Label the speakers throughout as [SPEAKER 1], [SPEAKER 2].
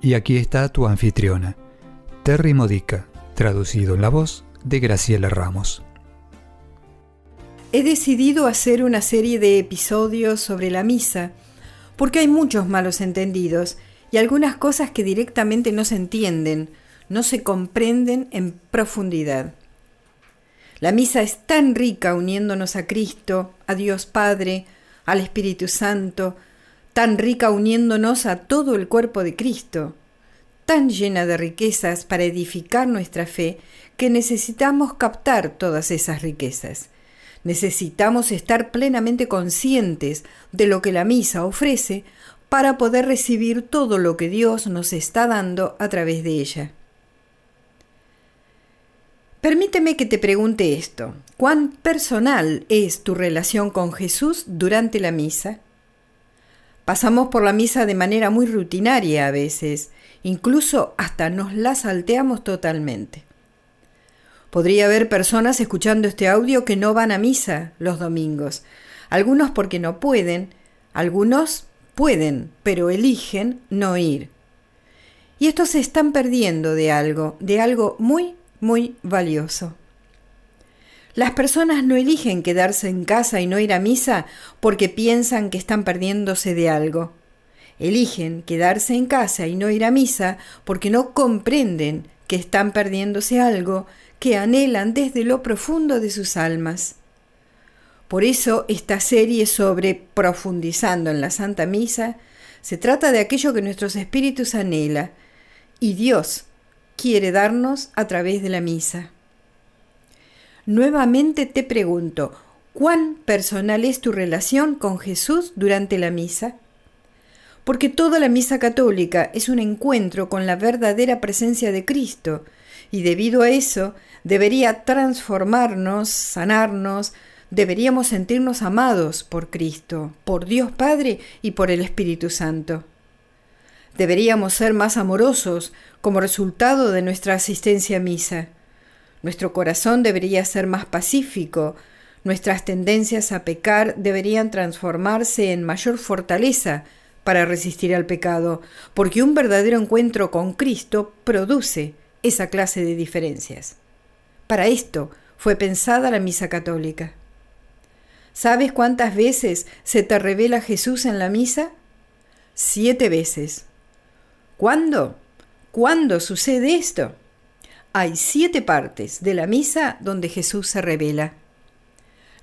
[SPEAKER 1] Y aquí está tu anfitriona, Terry Modica, traducido en la voz de Graciela Ramos.
[SPEAKER 2] He decidido hacer una serie de episodios sobre la misa, porque hay muchos malos entendidos y algunas cosas que directamente no se entienden, no se comprenden en profundidad. La misa es tan rica uniéndonos a Cristo, a Dios Padre, al Espíritu Santo, tan rica uniéndonos a todo el cuerpo de Cristo, tan llena de riquezas para edificar nuestra fe, que necesitamos captar todas esas riquezas. Necesitamos estar plenamente conscientes de lo que la misa ofrece para poder recibir todo lo que Dios nos está dando a través de ella. Permíteme que te pregunte esto. ¿Cuán personal es tu relación con Jesús durante la misa? Pasamos por la misa de manera muy rutinaria a veces, incluso hasta nos la salteamos totalmente. Podría haber personas escuchando este audio que no van a misa los domingos, algunos porque no pueden, algunos pueden, pero eligen no ir. Y estos se están perdiendo de algo, de algo muy, muy valioso. Las personas no eligen quedarse en casa y no ir a misa porque piensan que están perdiéndose de algo. Eligen quedarse en casa y no ir a misa porque no comprenden que están perdiéndose algo que anhelan desde lo profundo de sus almas. Por eso esta serie sobre profundizando en la Santa Misa se trata de aquello que nuestros espíritus anhela y Dios quiere darnos a través de la misa. Nuevamente te pregunto, ¿cuán personal es tu relación con Jesús durante la misa? Porque toda la misa católica es un encuentro con la verdadera presencia de Cristo, y debido a eso debería transformarnos, sanarnos, deberíamos sentirnos amados por Cristo, por Dios Padre y por el Espíritu Santo. Deberíamos ser más amorosos como resultado de nuestra asistencia a misa. Nuestro corazón debería ser más pacífico, nuestras tendencias a pecar deberían transformarse en mayor fortaleza para resistir al pecado, porque un verdadero encuentro con Cristo produce esa clase de diferencias. Para esto fue pensada la misa católica. ¿Sabes cuántas veces se te revela Jesús en la misa? Siete veces. ¿Cuándo? ¿Cuándo sucede esto? Hay siete partes de la misa donde Jesús se revela.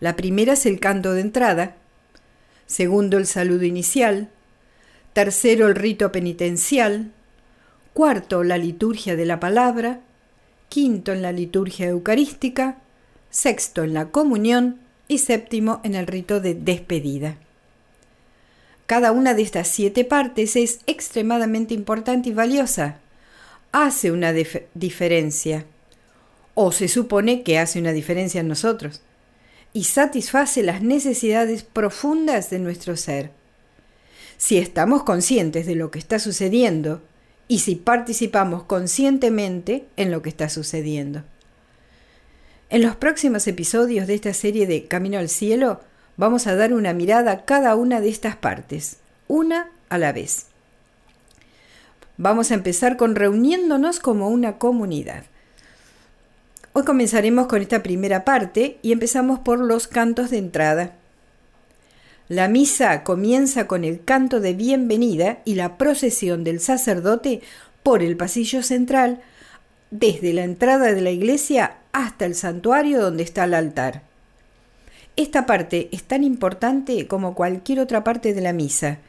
[SPEAKER 2] La primera es el canto de entrada, segundo el saludo inicial, tercero el rito penitencial, cuarto la liturgia de la palabra, quinto en la liturgia eucarística, sexto en la comunión y séptimo en el rito de despedida. Cada una de estas siete partes es extremadamente importante y valiosa hace una diferencia, o se supone que hace una diferencia en nosotros, y satisface las necesidades profundas de nuestro ser. Si estamos conscientes de lo que está sucediendo y si participamos conscientemente en lo que está sucediendo. En los próximos episodios de esta serie de Camino al Cielo vamos a dar una mirada a cada una de estas partes, una a la vez. Vamos a empezar con reuniéndonos como una comunidad. Hoy comenzaremos con esta primera parte y empezamos por los cantos de entrada. La misa comienza con el canto de bienvenida y la procesión del sacerdote por el pasillo central, desde la entrada de la iglesia hasta el santuario donde está el altar. Esta parte es tan importante como cualquier otra parte de la misa,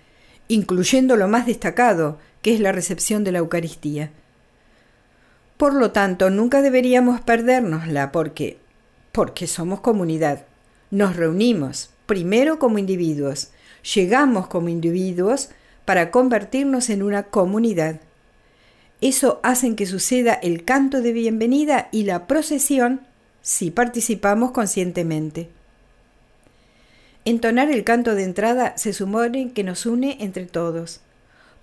[SPEAKER 2] incluyendo lo más destacado, que es la recepción de la Eucaristía. Por lo tanto, nunca deberíamos perdérnosla porque porque somos comunidad. Nos reunimos primero como individuos, llegamos como individuos para convertirnos en una comunidad Eso hace que suceda el canto de bienvenida y la procesión si participamos conscientemente. Entonar el canto de entrada se supone que nos une entre todos,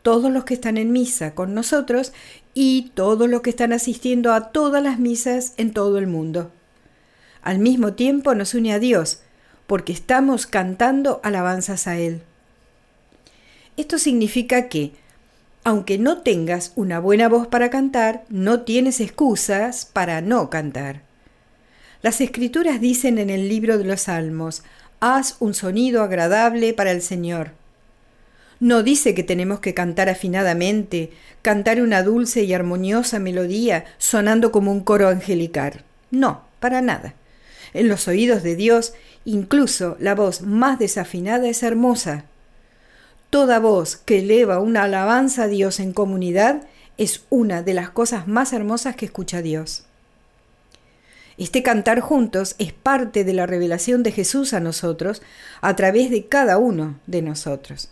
[SPEAKER 2] todos los que están en misa con nosotros y todos los que están asistiendo a todas las misas en todo el mundo. Al mismo tiempo nos une a Dios, porque estamos cantando alabanzas a Él. Esto significa que, aunque no tengas una buena voz para cantar, no tienes excusas para no cantar. Las escrituras dicen en el libro de los Salmos, haz un sonido agradable para el Señor. No dice que tenemos que cantar afinadamente, cantar una dulce y armoniosa melodía sonando como un coro angelical. No, para nada. En los oídos de Dios, incluso la voz más desafinada es hermosa. Toda voz que eleva una alabanza a Dios en comunidad es una de las cosas más hermosas que escucha Dios. Este cantar juntos es parte de la revelación de Jesús a nosotros a través de cada uno de nosotros.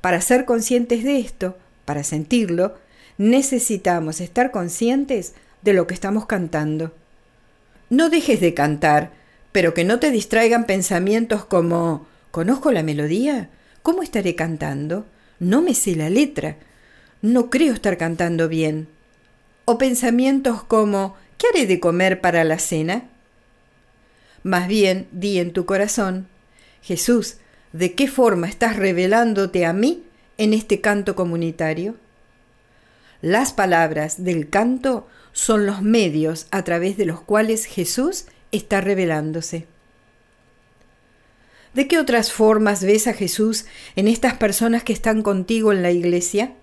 [SPEAKER 2] Para ser conscientes de esto, para sentirlo, necesitamos estar conscientes de lo que estamos cantando. No dejes de cantar, pero que no te distraigan pensamientos como ¿conozco la melodía? ¿Cómo estaré cantando? No me sé la letra. No creo estar cantando bien. O pensamientos como ¿Qué haré de comer para la cena? Más bien, di en tu corazón, Jesús, ¿de qué forma estás revelándote a mí en este canto comunitario? Las palabras del canto son los medios a través de los cuales Jesús está revelándose. ¿De qué otras formas ves a Jesús en estas personas que están contigo en la iglesia?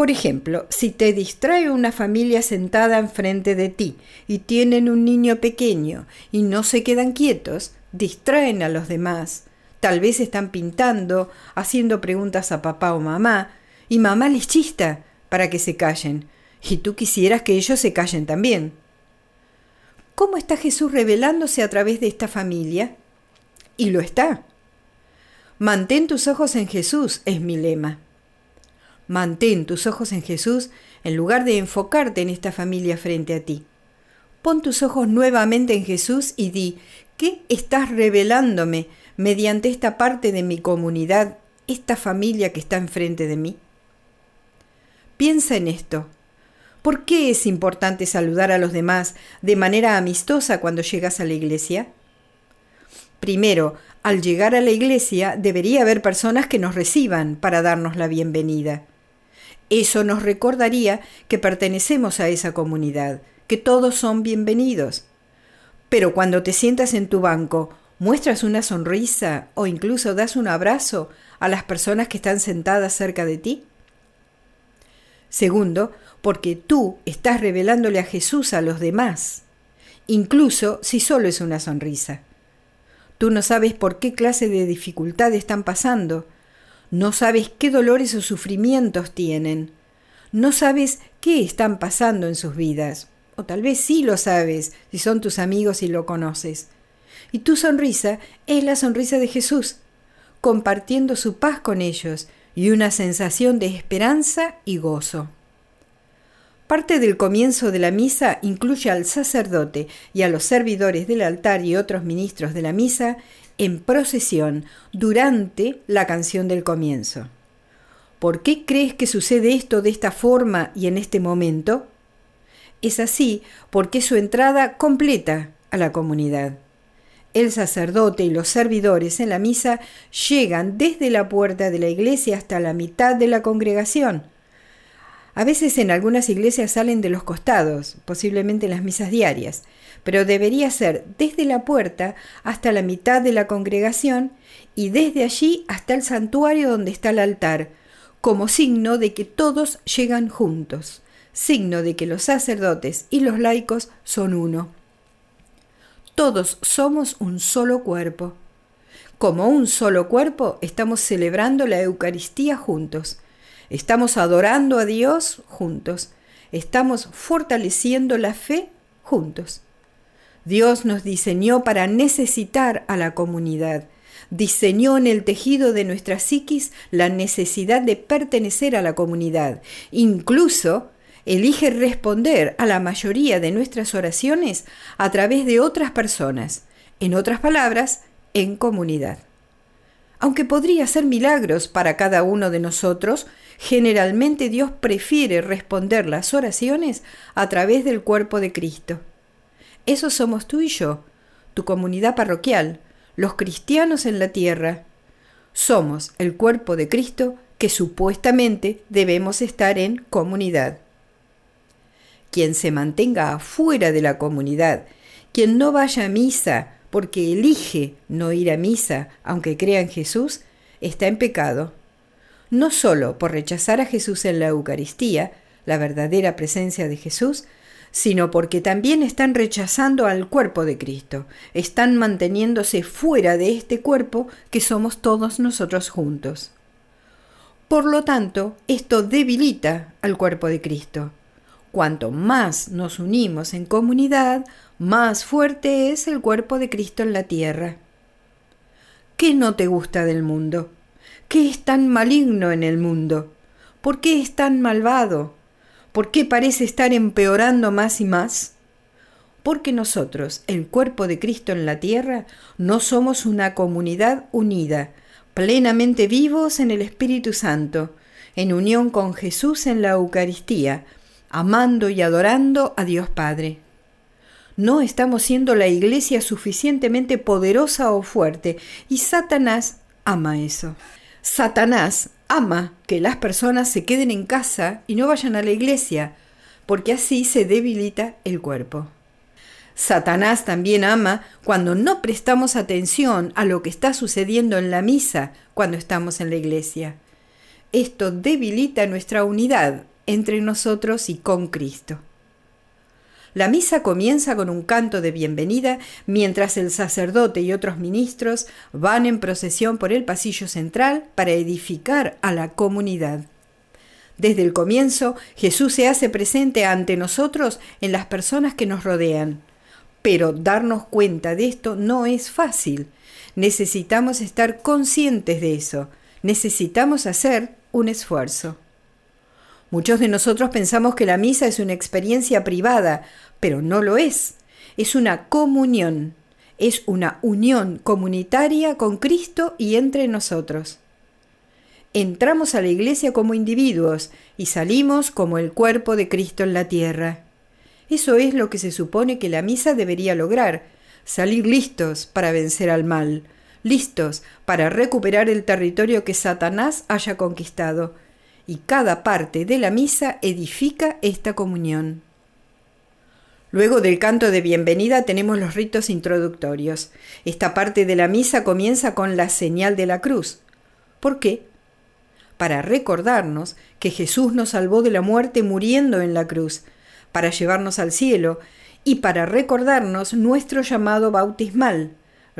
[SPEAKER 2] Por ejemplo, si te distrae una familia sentada enfrente de ti y tienen un niño pequeño y no se quedan quietos, distraen a los demás. Tal vez están pintando, haciendo preguntas a papá o mamá, y mamá les chista para que se callen, y tú quisieras que ellos se callen también. ¿Cómo está Jesús revelándose a través de esta familia? Y lo está. Mantén tus ojos en Jesús, es mi lema. Mantén tus ojos en Jesús en lugar de enfocarte en esta familia frente a ti. Pon tus ojos nuevamente en Jesús y di, ¿qué estás revelándome mediante esta parte de mi comunidad, esta familia que está enfrente de mí? Piensa en esto. ¿Por qué es importante saludar a los demás de manera amistosa cuando llegas a la iglesia? Primero, al llegar a la iglesia debería haber personas que nos reciban para darnos la bienvenida. Eso nos recordaría que pertenecemos a esa comunidad, que todos son bienvenidos. Pero cuando te sientas en tu banco, muestras una sonrisa o incluso das un abrazo a las personas que están sentadas cerca de ti. Segundo, porque tú estás revelándole a Jesús a los demás, incluso si solo es una sonrisa. Tú no sabes por qué clase de dificultad están pasando, no sabes qué dolores o sufrimientos tienen. No sabes qué están pasando en sus vidas. O tal vez sí lo sabes si son tus amigos y lo conoces. Y tu sonrisa es la sonrisa de Jesús, compartiendo su paz con ellos y una sensación de esperanza y gozo. Parte del comienzo de la misa incluye al sacerdote y a los servidores del altar y otros ministros de la misa en procesión durante la canción del comienzo. ¿Por qué crees que sucede esto de esta forma y en este momento? Es así porque es su entrada completa a la comunidad. El sacerdote y los servidores en la misa llegan desde la puerta de la iglesia hasta la mitad de la congregación, a veces en algunas iglesias salen de los costados, posiblemente en las misas diarias, pero debería ser desde la puerta hasta la mitad de la congregación y desde allí hasta el santuario donde está el altar, como signo de que todos llegan juntos, signo de que los sacerdotes y los laicos son uno. Todos somos un solo cuerpo. Como un solo cuerpo estamos celebrando la Eucaristía juntos Estamos adorando a Dios juntos. Estamos fortaleciendo la fe juntos. Dios nos diseñó para necesitar a la comunidad. diseñó en el tejido de nuestra psiquis la necesidad de pertenecer a la comunidad. Incluso elige responder a la mayoría de nuestras oraciones a través de otras personas, en otras palabras, en comunidad. Aunque podría ser milagros para cada uno de nosotros, generalmente Dios prefiere responder las oraciones a través del cuerpo de Cristo. Eso somos tú y yo, tu comunidad parroquial, los cristianos en la tierra. Somos el cuerpo de Cristo que supuestamente debemos estar en comunidad. Quien se mantenga afuera de la comunidad, quien no vaya a misa porque elige no ir a misa aunque crea en Jesús, está en pecado. No solo por rechazar a Jesús en la Eucaristía, la verdadera presencia de Jesús, sino porque también están rechazando al cuerpo de Cristo, están manteniéndose fuera de este cuerpo que somos todos nosotros juntos. Por lo tanto, esto debilita al cuerpo de Cristo. Cuanto más nos unimos en comunidad, más fuerte es el cuerpo de Cristo en la tierra. ¿Qué no te gusta del mundo? ¿Qué es tan maligno en el mundo? ¿Por qué es tan malvado? ¿Por qué parece estar empeorando más y más? Porque nosotros, el cuerpo de Cristo en la tierra, no somos una comunidad unida, plenamente vivos en el Espíritu Santo, en unión con Jesús en la Eucaristía, amando y adorando a Dios Padre. No estamos siendo la iglesia suficientemente poderosa o fuerte y Satanás ama eso. Satanás ama que las personas se queden en casa y no vayan a la iglesia, porque así se debilita el cuerpo. Satanás también ama cuando no prestamos atención a lo que está sucediendo en la misa cuando estamos en la iglesia. Esto debilita nuestra unidad entre nosotros y con Cristo. La misa comienza con un canto de bienvenida mientras el sacerdote y otros ministros van en procesión por el pasillo central para edificar a la comunidad. Desde el comienzo, Jesús se hace presente ante nosotros en las personas que nos rodean. Pero darnos cuenta de esto no es fácil. Necesitamos estar conscientes de eso. Necesitamos hacer un esfuerzo. Muchos de nosotros pensamos que la misa es una experiencia privada, pero no lo es. Es una comunión, es una unión comunitaria con Cristo y entre nosotros. Entramos a la iglesia como individuos y salimos como el cuerpo de Cristo en la tierra. Eso es lo que se supone que la misa debería lograr, salir listos para vencer al mal, listos para recuperar el territorio que Satanás haya conquistado y cada parte de la misa edifica esta comunión. Luego del canto de bienvenida tenemos los ritos introductorios. Esta parte de la misa comienza con la señal de la cruz. ¿Por qué? Para recordarnos que Jesús nos salvó de la muerte muriendo en la cruz, para llevarnos al cielo y para recordarnos nuestro llamado bautismal,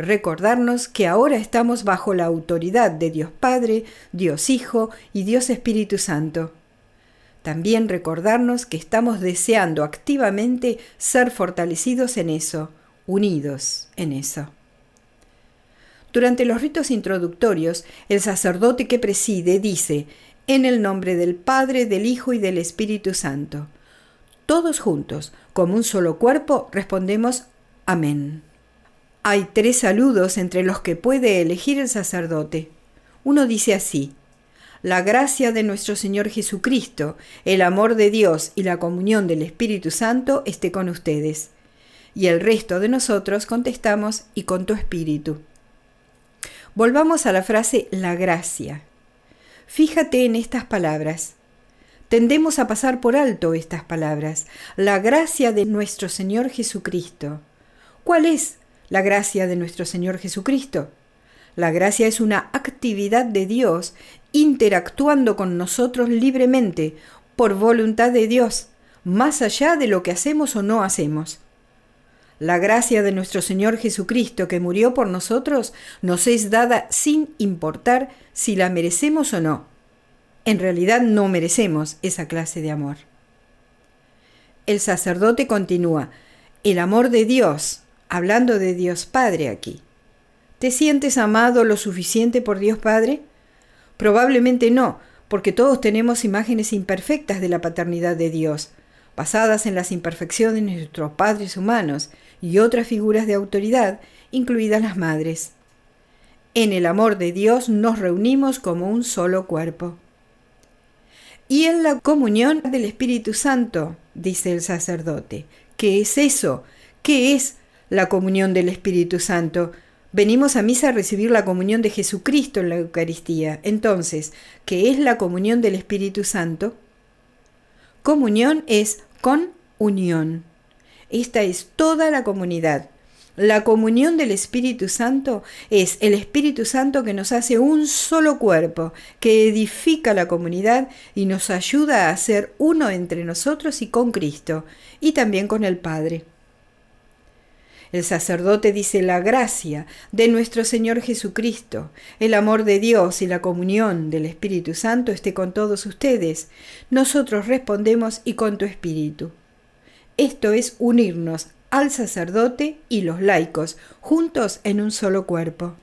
[SPEAKER 2] recordarnos que ahora estamos bajo la autoridad de Dios Padre, Dios Hijo y Dios Espíritu Santo. También recordarnos que estamos deseando activamente ser fortalecidos en eso, unidos en eso. Durante los ritos introductorios, el sacerdote que preside dice, en el nombre del Padre, del Hijo y del Espíritu Santo. Todos juntos, como un solo cuerpo, respondemos Amén. Hay tres saludos entre los que puede elegir el sacerdote. Uno dice así, la gracia de nuestro Señor Jesucristo, el amor de Dios y la comunión del Espíritu Santo esté con ustedes. Y el resto de nosotros contestamos y con tu espíritu. Volvamos a la frase la gracia. Fíjate en estas palabras. Tendemos a pasar por alto estas palabras. La gracia de nuestro Señor Jesucristo. ¿Cuál es la gracia de nuestro Señor Jesucristo. La gracia es una actividad de Dios interactuando con nosotros libremente, por voluntad de Dios, más allá de lo que hacemos o no hacemos. La gracia de nuestro Señor Jesucristo que murió por nosotros nos es dada sin importar si la merecemos o no. En realidad no merecemos esa clase de amor. El sacerdote continúa, el amor de Dios, hablando de Dios Padre aquí. ¿Te sientes amado lo suficiente por Dios Padre? Probablemente no, porque todos tenemos imágenes imperfectas de la paternidad de Dios, basadas en las imperfecciones de nuestros padres humanos y otras figuras de autoridad, incluidas las madres. En el amor de Dios nos reunimos como un solo cuerpo. Y en la comunión del Espíritu Santo, dice el sacerdote. ¿Qué es eso? ¿Qué es la comunión del Espíritu Santo? Venimos a misa a recibir la comunión de Jesucristo en la Eucaristía. Entonces, ¿qué es la comunión del Espíritu Santo? Comunión es con unión. Esta es toda la comunidad. La comunión del Espíritu Santo es el Espíritu Santo que nos hace un solo cuerpo, que edifica la comunidad y nos ayuda a ser uno entre nosotros y con Cristo, y también con el Padre. El sacerdote dice la gracia de nuestro Señor Jesucristo, el amor de Dios y la comunión del Espíritu Santo esté con todos ustedes. Nosotros respondemos y con tu Espíritu. Esto es unirnos al sacerdote y los laicos, juntos en un solo cuerpo.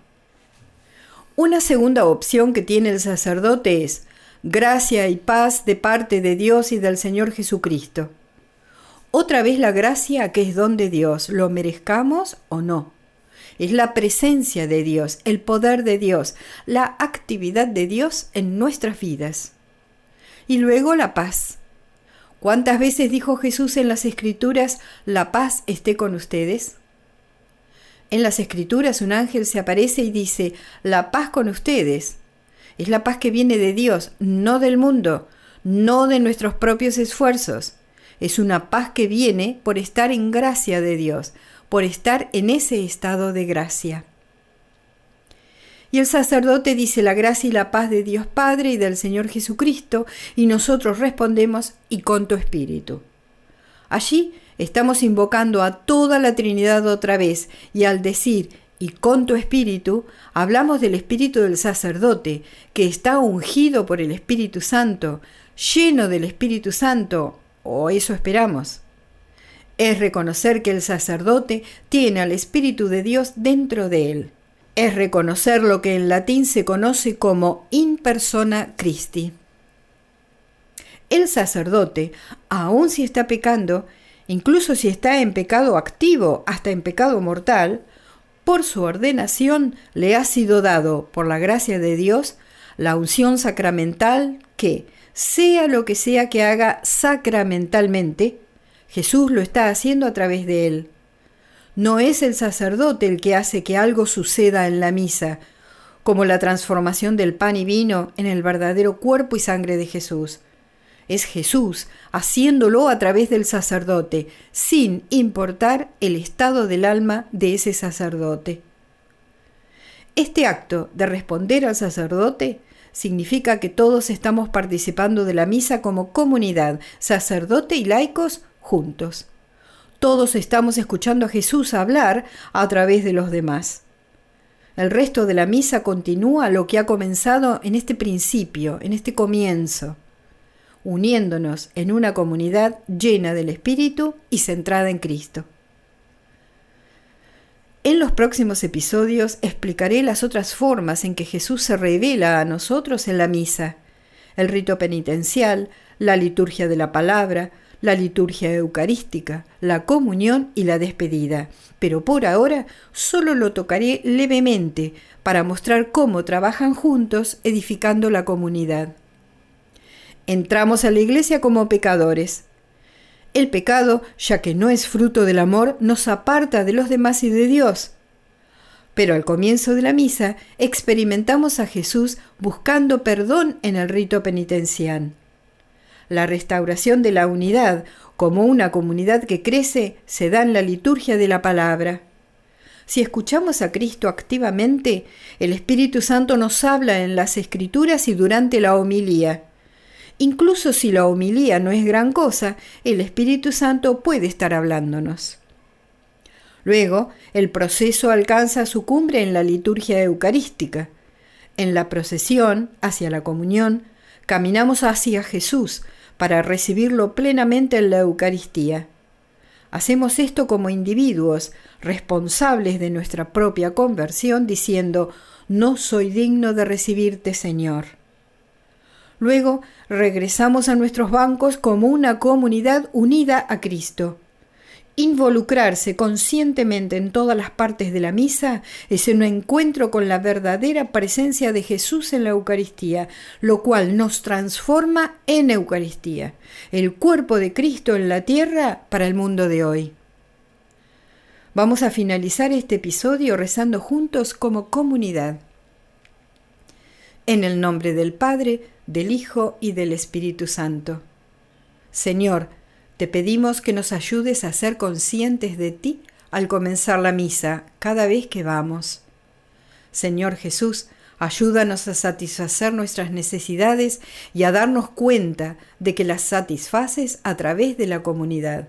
[SPEAKER 2] Una segunda opción que tiene el sacerdote es gracia y paz de parte de Dios y del Señor Jesucristo. Otra vez la gracia que es don de Dios, lo merezcamos o no. Es la presencia de Dios, el poder de Dios, la actividad de Dios en nuestras vidas. Y luego la paz. ¿Cuántas veces dijo Jesús en las Escrituras, la paz esté con ustedes? En las Escrituras un ángel se aparece y dice, la paz con ustedes. Es la paz que viene de Dios, no del mundo, no de nuestros propios esfuerzos. Es una paz que viene por estar en gracia de Dios, por estar en ese estado de gracia. Y el sacerdote dice la gracia y la paz de Dios Padre y del Señor Jesucristo, y nosotros respondemos y con tu espíritu. Allí estamos invocando a toda la Trinidad otra vez, y al decir y con tu espíritu, hablamos del espíritu del sacerdote, que está ungido por el Espíritu Santo, lleno del Espíritu Santo, o eso esperamos. Es reconocer que el sacerdote tiene al Espíritu de Dios dentro de él. Es reconocer lo que en latín se conoce como in persona Christi. El sacerdote, aun si está pecando, incluso si está en pecado activo, hasta en pecado mortal, por su ordenación le ha sido dado, por la gracia de Dios, la unción sacramental que, sea lo que sea que haga sacramentalmente, Jesús lo está haciendo a través de él. No es el sacerdote el que hace que algo suceda en la misa, como la transformación del pan y vino en el verdadero cuerpo y sangre de Jesús. Es Jesús haciéndolo a través del sacerdote, sin importar el estado del alma de ese sacerdote. Este acto de responder al sacerdote significa que todos estamos participando de la misa como comunidad, sacerdote y laicos juntos. Todos estamos escuchando a Jesús hablar a través de los demás. El resto de la misa continúa lo que ha comenzado en este principio, en este comienzo, uniéndonos en una comunidad llena del Espíritu y centrada en Cristo. En los próximos episodios explicaré las otras formas en que Jesús se revela a nosotros en la misa, el rito penitencial, la liturgia de la palabra, la liturgia eucarística, la comunión y la despedida, pero por ahora solo lo tocaré levemente para mostrar cómo trabajan juntos edificando la comunidad. Entramos a la iglesia como pecadores, el pecado, ya que no es fruto del amor, nos aparta de los demás y de Dios. Pero al comienzo de la misa experimentamos a Jesús buscando perdón en el rito penitencial. La restauración de la unidad como una comunidad que crece se da en la liturgia de la palabra. Si escuchamos a Cristo activamente, el Espíritu Santo nos habla en las Escrituras y durante la homilía. Incluso si la homilía no es gran cosa, el Espíritu Santo puede estar hablándonos. Luego, el proceso alcanza su cumbre en la liturgia eucarística. En la procesión hacia la comunión, caminamos hacia Jesús para recibirlo plenamente en la Eucaristía. Hacemos esto como individuos responsables de nuestra propia conversión, diciendo, no soy digno de recibirte, Señor. Luego regresamos a nuestros bancos como una comunidad unida a Cristo. Involucrarse conscientemente en todas las partes de la misa es un encuentro con la verdadera presencia de Jesús en la Eucaristía, lo cual nos transforma en Eucaristía, el cuerpo de Cristo en la tierra para el mundo de hoy. Vamos a finalizar este episodio rezando juntos como comunidad. En el nombre del Padre, del Hijo y del Espíritu Santo. Señor, te pedimos que nos ayudes a ser conscientes de ti al comenzar la misa cada vez que vamos. Señor Jesús, ayúdanos a satisfacer nuestras necesidades y a darnos cuenta de que las satisfaces a través de la comunidad.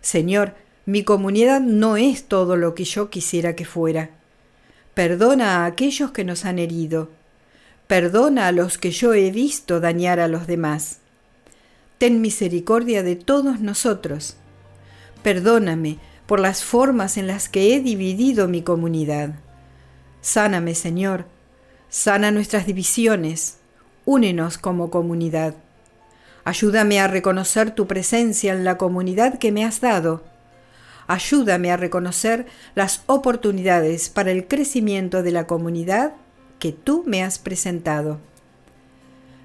[SPEAKER 2] Señor, mi comunidad no es todo lo que yo quisiera que fuera. Perdona a aquellos que nos han herido. Perdona a los que yo he visto dañar a los demás ten misericordia de todos nosotros. Perdóname por las formas en las que he dividido mi comunidad. Sáname, Señor, sana nuestras divisiones, únenos como comunidad. Ayúdame a reconocer tu presencia en la comunidad que me has dado. Ayúdame a reconocer las oportunidades para el crecimiento de la comunidad que tú me has presentado.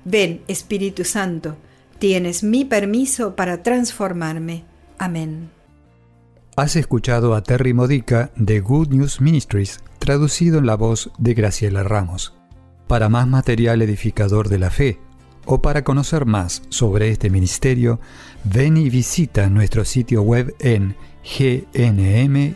[SPEAKER 2] Ven, Espíritu Santo, Tienes mi permiso para transformarme. Amén.
[SPEAKER 1] Has escuchado a Terry Modica de Good News Ministries, traducido en la voz de Graciela Ramos. Para más material edificador de la fe o para conocer más sobre este ministerio, ven y visita nuestro sitio web en gnm-es.org.